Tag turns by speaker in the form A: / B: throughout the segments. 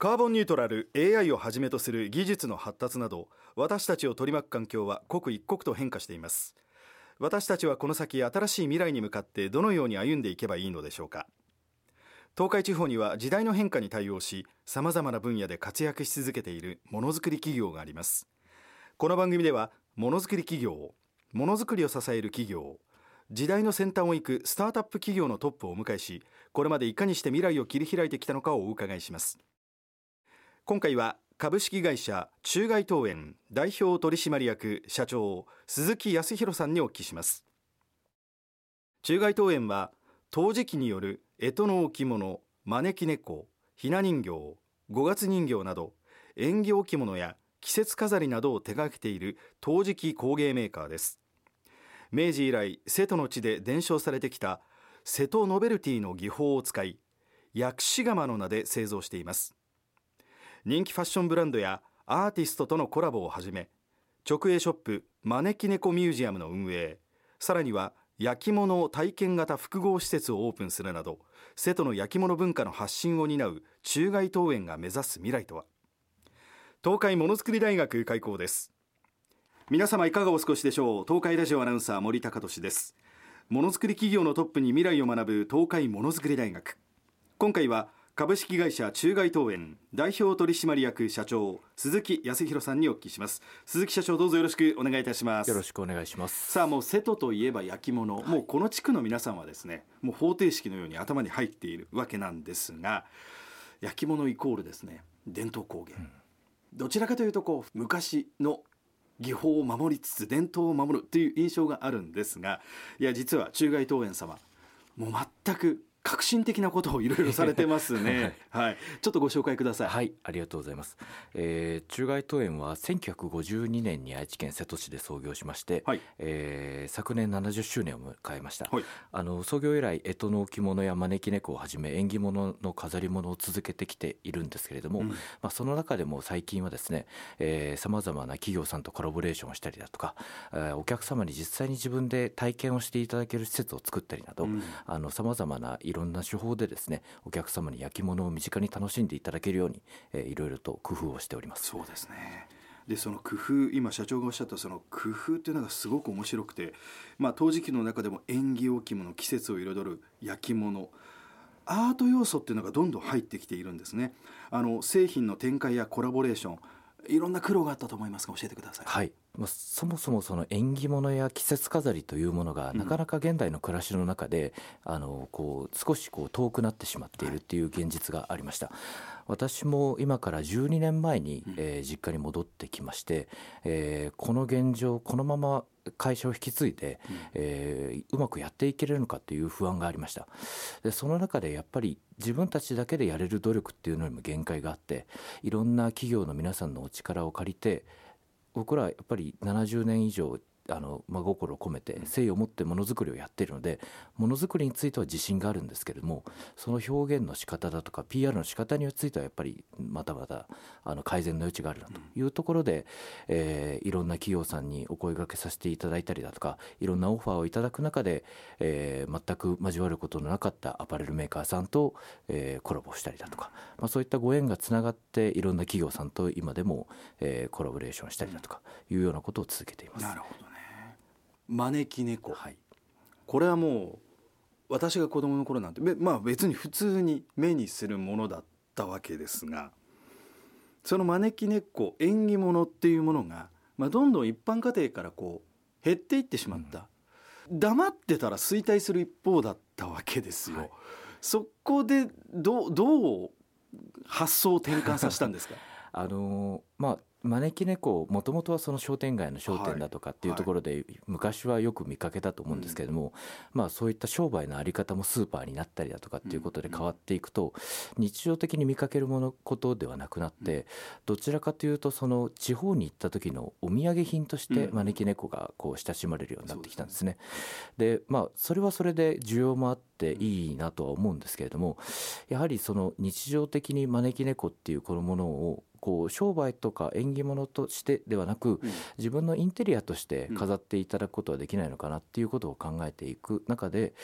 A: カーボンニュートラル AI をはじめとする技術の発達など私たちを取り巻く環境は刻一刻と変化しています。私たちはこの先新しい未来に向かってどのように歩んでいけばいいのでしょうか。東海地方には時代の変化に対応しさまざまな分野で活躍し続けているものづくり企業があります。この番組ではものづくり企業ものづくりを支える企業時代の先端を行くスタートアップ企業のトップをお迎えしこれまでいかにして未来を切り開いてきたのかをお伺いします。今回は株式会社中外東園代表取締役社長鈴木康弘さんにお聞きします。中外東園は陶磁器による干支の置物招き猫ひな人形五月人形など縁起置物や季節飾りなどを手掛けている陶磁器工芸メーカーです。明治以来瀬戸の地で伝承されてきた瀬戸ノベルティの技法を使い薬師窯の名で製造しています。人気ファッションブランドやアーティストとのコラボをはじめ直営ショップ招き猫ミュージアムの運営さらには焼き物体験型複合施設をオープンするなど瀬戸の焼き物文化の発信を担う中外東園が目指す未来とは。東海ものづくり大学開校です。皆様いかがお過ごしでしょう？東海ラジオアナウンサー森高俊です。ものづくり企業のトップに未来を学ぶ東海ものづくり大学。今回は株式会社中外東園代表取締役社長鈴木康弘さんにお聞きします。鈴木社長どうぞよろしくお願いいたします。
B: よろしくお願いします。
A: さあもう瀬戸といえば焼き物、はい、もうこの地区の皆さんはですねもう方程式のように頭に入っているわけなんですが焼き物イコールですね伝統工芸、うん、どちらかというとこう昔の技法を守りつつ伝統を守るという印象があるんですがいや実は中外東園様もう全く革新的なことをいろいろされてますね、はい、はい、ちょっとご紹介ください。
B: はいありがとうございます、えー、中外東園は1952年に愛知県瀬戸市で創業しまして、はい、えー、昨年70周年を迎えました、はい、あの創業以来干支の置物や招き猫をはじめ縁起物の飾り物を続けてきているんですけれども、うん、まあ、その中でも最近はですねさまざまな企業さんとコラボレーションをしたりだとか、えー、お客様に実際に自分で体験をしていただける施設を作ったりなどさまざまな色ろんな手法でですねお客様に焼き物を身近に楽しんでいただけるように、えー、いろいろと工夫をしております
A: そうですねでその工夫今社長がおっしゃったその工夫っていうのがすごく面白くて、まあ、陶磁器の中でも縁起置物季節を彩る焼き物アート要素っていうのがどんどん入ってきているんですねあの製品の展開やコラボレーションいろんな苦労があったと思いますが教えてください。
B: はい。まあ、そもそもその縁起物や季節飾りというものが、なかなか現代の暮らしの中で、うん、あのこう少しこう遠くなってしまっているっていう現実がありました。はい、私も今から12年前に、えー、実家に戻ってきまして、えー、この現状このまま会社を引き継いで、うん。えー、うまくやっていけるのかという不安がありました。でその中でやっぱり自分たちだけでやれる努力っていうのにも限界があっていろんな企業の皆さんのお力を借りて僕らやっぱり70年以上あの真心を込めて誠意を持ってものづくりをやっているのでものづくりについては自信があるんですけれどもその表現の仕方だとか PR の仕方についてはやっぱりまだまだあの改善の余地があるなと。いうところで、えー、いろんな企業さんにお声がけさせていただいたりだとかいろんなオファーをいただく中で、えー、全く交わることのなかったアパレルメーカーさんと、えー、コラボしたりだとか、まあ、そういったご縁がつながっていろんな企業さんと今でも、えー、コラボレーションしたりだとかいうようなことを続けています。
A: なるほどね招き猫、はい、これはもう私が子供の頃なんてまあ別に普通に目にするものだったわけですがその招き猫縁起物っていうものが、まあ、どんどん一般家庭からこう減っていってしまった、うん、黙ってたら衰退する一方だったわけですよ。はい、そこでどどう発想を転換させたんですか？
B: あのまあ招き猫もともとはその商店街の商店だとかっていうところで昔はよく見かけたと思うんですけれども、まあそういった商売の在り方もスーパーになったりだとかっていうことで変わっていくと日常的に見かけるものことではなくなってどちらかというとその地方に行った時のお土産品として招き猫がこう親しまれるようになってきたんですね。でまあそれはそれで需要もあっていいなとは思うんですけれどもやはりその日常的に招き猫っていうこのものをこう商売とか縁起物としてではなく、自分のインテリアとして飾っていただくことはできないのかなっていうことを考えていく中で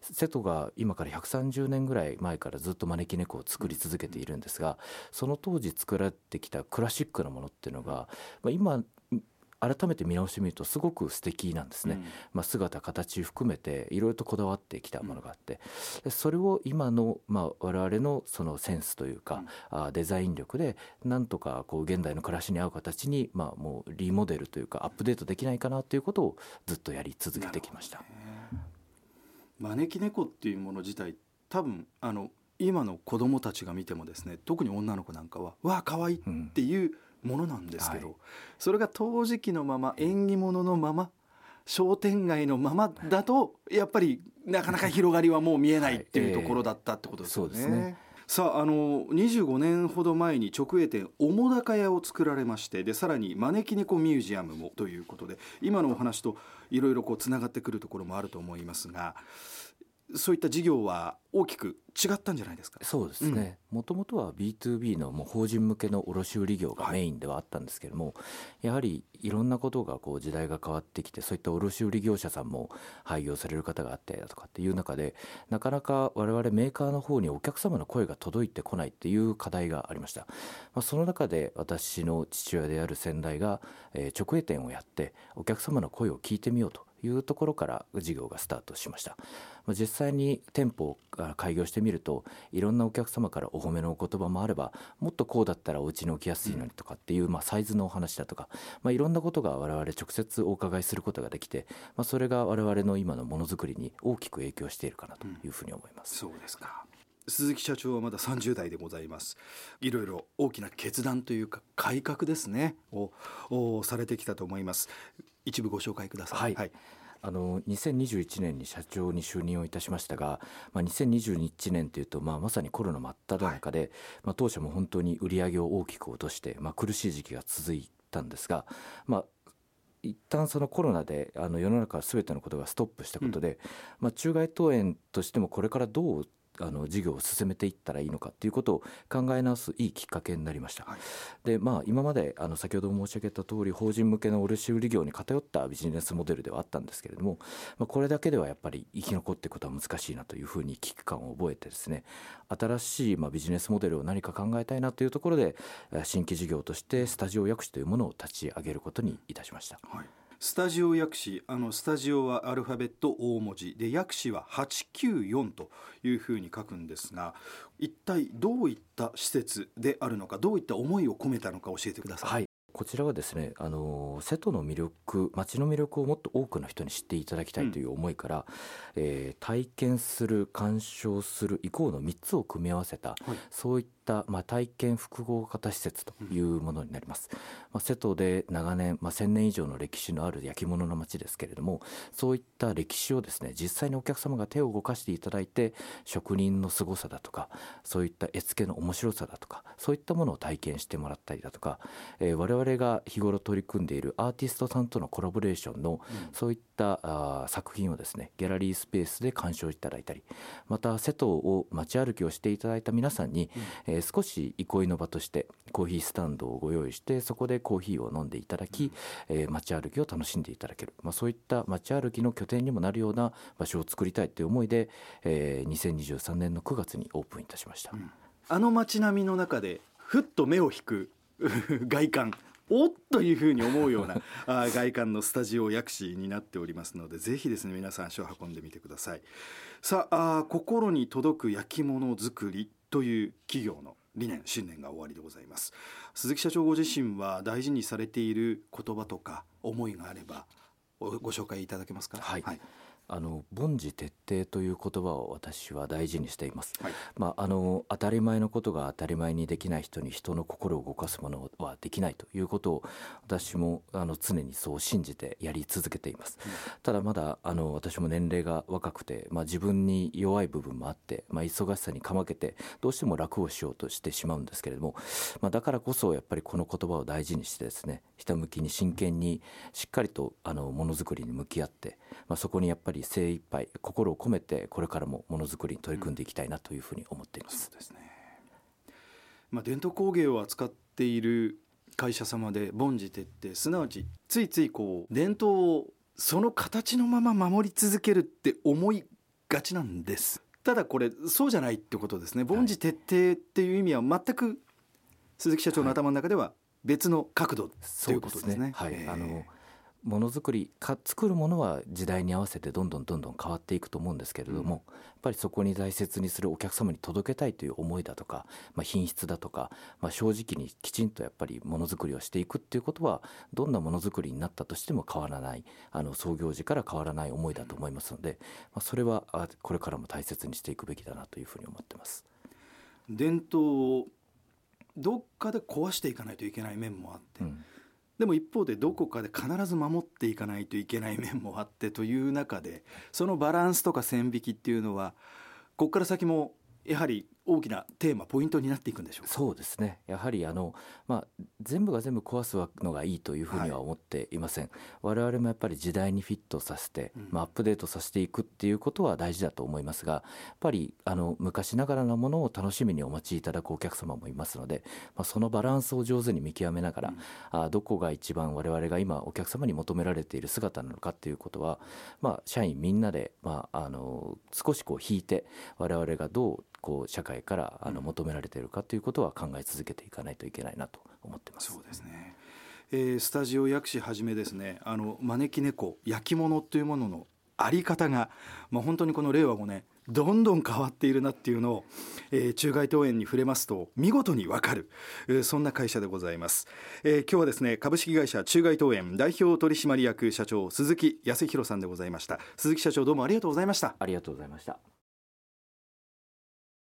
B: 瀬戸が今から130年ぐらい前からずっと招き猫を作り続けているんですがその当時作られてきたクラシックなものっていうのが、まあ、今改めて見直してみるとすごく素敵なんですね、うん、まあ、姿形含めていろいろとこだわってきたものがあって。それを今の、まあ、我々のそのセンスというか、うん、あデザイン力でなんとかこう現代の暮らしに合う形に、まあ、もうリモデルというかアップデートできないかなということをずっとやり続けてきました。
A: 招き猫っていうもの自体多分あの今の子供たちが見てもですね特に女の子なんかは「わあ可愛いっていうものなんですけど、はい、それが陶磁器のまま縁起物のまま商店街のままだとやっぱりなかなか広がりはもう見えないっていうところだったってことですよね。はいえー、ね。さああの25年ほど前に直営店澤高屋を作られましてでさらに招き猫ミュージアムもということで今のお話といろいろつながってくるところもあると思いますがそういった事業は大きく違ったんじゃないですか？
B: そうですね。もともとは B2B のもう法人向けの卸売業がメインではあったんですけれども、はい、やはりいろんなことがこう時代が変わってきてそういった卸売業者さんも廃業される方があってだとかっていう中でなかなか我々メーカーの方にお客様の声が届いてこないっていう課題がありました、まあ、その中で私の父親である先代が、えー、直営店をやってお客様の声を聞いてみようというところから事業がスタートしました。実際に店舗を開業してみるといろんなお客様からお褒めのお言葉もあればもっとこうだったらお家に置きやすいのにとかっていう、まあ、サイズのお話だとか、まあ、いろんなことが我々直接お伺いすることができて、まあ、それが我々の今のものづくりに大きく影響しているかなというふうに思います。
A: うん、そうですか。鈴木社長はまだ30代でございます。いろいろ大きな決断というか改革ですねをされてきたと思います。一部ご紹介ください、はい、はい
B: あの2021年に社長に就任をいたしましたが、まあ、2021年というと、まあ、まさにコロナ真っ只中で、はい、まあ、当社も本当に売り上げを大きく落として、まあ、苦しい時期が続いたんですが、まあ、一旦そのコロナであの世の中すべてのことがストップしたことで、うん、まあ、中外投園としてもこれからどうあの事業を進めていったらいいのかっていうことを考え直すいいきっかけになりました、はい、でまあ今まであの先ほど申し上げた通り法人向けの卸売業に偏ったビジネスモデルではあったんですけれども、まあ、これだけではやっぱり生き残っていくことは難しいなというふうに危機感を覚えてですね新しいまあビジネスモデルを何か考えたいなというところで新規事業としてスタジオ薬師というものを立ち上げることにいたしました。
A: はいスタジオ薬師あのスタジオはアルファベット大文字。で薬師は894というふうに書くんですが一体どういった施設であるのかどういった思いを込めたのか教えてください。
B: はい。こちらはですねあの瀬戸の魅力街の魅力をもっと多くの人に知っていただきたいという思いから、うん、えー、体験する鑑賞する以降の3つを組み合わせた、はい、そういった、まあ、体験複合型施設というものになります、まあ、瀬戸で長年、まあ、1000年以上の歴史のある焼き物の町ですけれどもそういった歴史をですね実際にお客様が手を動かしていただいて職人の凄さだとかそういった絵付けの面白さだとかそういったものを体験してもらったりだとか、えー、我々が日頃取り組んでいるアーティストさんとのコラボレーションの、そういったあ作品をですねギャラリースペースで鑑賞いただいたりまた瀬戸を街歩きをしていただいた皆さんに、うん、えー、少し憩いの場としてコーヒースタンドをご用意してそこでコーヒーを飲んでいただき、うん、えー、街歩きを楽しんでいただける、まあ、そういった街歩きの拠点にもなるような場所を作りたいという思いで、えー、2023年の9月にオープンいたしました。うん、
A: あの街並みの中でふっと目を引く 外観。おっというふうに思うような あ外観のスタジオ薬師になっておりますのでぜひですね皆さん足を運んでみてください。さああ心に届く焼き物作りという企業の理念信念が終わりでございます。鈴木社長ご自身は大事にされている言葉とか思いがあればご紹介いただけますか？
B: はい、はいあの凡事徹底という言葉を私は大事にしています、はい、まあ、あの当たり前のことが当たり前にできない人に人の心を動かすものはできないということを私もあの常にそう信じてやり続けています、うん、ただまだあの私も年齢が若くて、まあ、自分に弱い部分もあって、まあ、忙しさにかまけてどうしても楽をしようとしてしまうんですけれども、まあ、だからこそやっぱりこの言葉を大事にしてですねひたむきに真剣にしっかりとあのものづくりに向き合って、まあ、そこにやっぱり精一杯心を込めてこれからもものづくりに取り組んでいきたいなというふうに思っています。うん、そうですね。
A: まあ、伝統工芸を扱っっている会社様で凡事徹底すなわちついついこう伝統をその形のまま守り続けるって思いがちなんです。ただこれそうじゃないってことですね。凡事徹底っていう意味は全く鈴木社長の頭の中では別の角度ということですね。
B: はい、あのものづくりか作るものは時代に合わせてどんどんどんどん変わっていくと思うんですけれども、うん、やっぱりそこに大切にするお客様に届けたいという思いだとか、まあ、品質だとか、まあ、正直にきちんとやっぱりものづくりをしていくっていうことはどんなものづくりになったとしても変わらないあの創業時から変わらない思いだと思いますので、まあ、それはこれからも大切にしていくべきだなというふうに思ってます。
A: 伝統をどっかで壊していかないといけない面もあって、うん、でも一方でどこかで必ず守っていかないといけない面もあってという中でそのバランスとか線引きっていうのはここから先もやはり大きなテーマポイントになっていくんでしょう
B: そうですね。やはりあの、まあ、全部が全部壊すのがいいというふうには思っていません、はい、我々もやっぱり時代にフィットさせて、うん、まあ、アップデートさせていくっていうことは大事だと思いますがやっぱりあの昔ながらのものを楽しみにお待ちいただくお客様もいますので、まあ、そのバランスを上手に見極めながら、うん、あどこが一番我々が今お客様に求められている姿なのかっていうことは、まあ、社員みんなで、まあ、あの少しこう引いて我々がどうこう社会からあの求められているかということは考え続けていかないといけないなと思ってます。
A: そうですね。えー、スタジオ薬師はじめですね。あの招き猫焼き物というもののあり方が、まあ、本当にこの令和5年どんどん変わっているなっていうのを、えー、中外東園に触れますと見事にわかる、えー、そんな会社でございます、えー、今日はですね株式会社中外東園代表取締役社長鈴木康弘さんでございました。鈴木社長どうもありがとうございました。
B: ありがとうございました